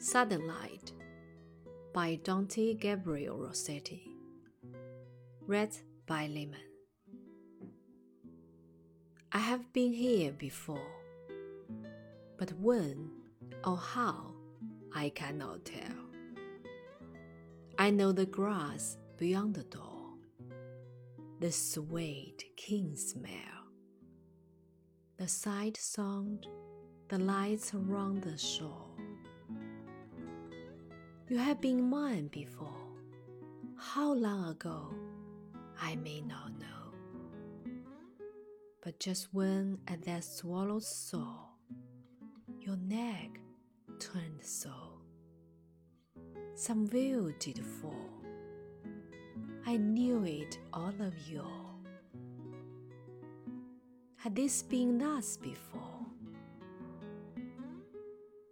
Light by Dante Gabriel Rossetti. Read by Lehman. I have been here before, but when or how I cannot tell. I know the grass beyond the door, the sweet keen smell, the side sound, the lights around the shore. You have been mine before. How long ago, I may not know. But just when at that swallow's soar, your neck turned so, some veil did fall. I knew it all of yore. Had this been thus before?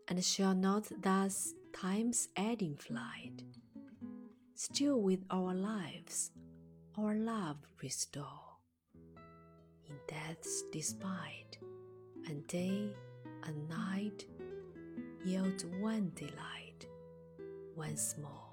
And shall not thus time's adding flight, still with our lives, our love restore. In death's despite, and day and night yield one delight once more.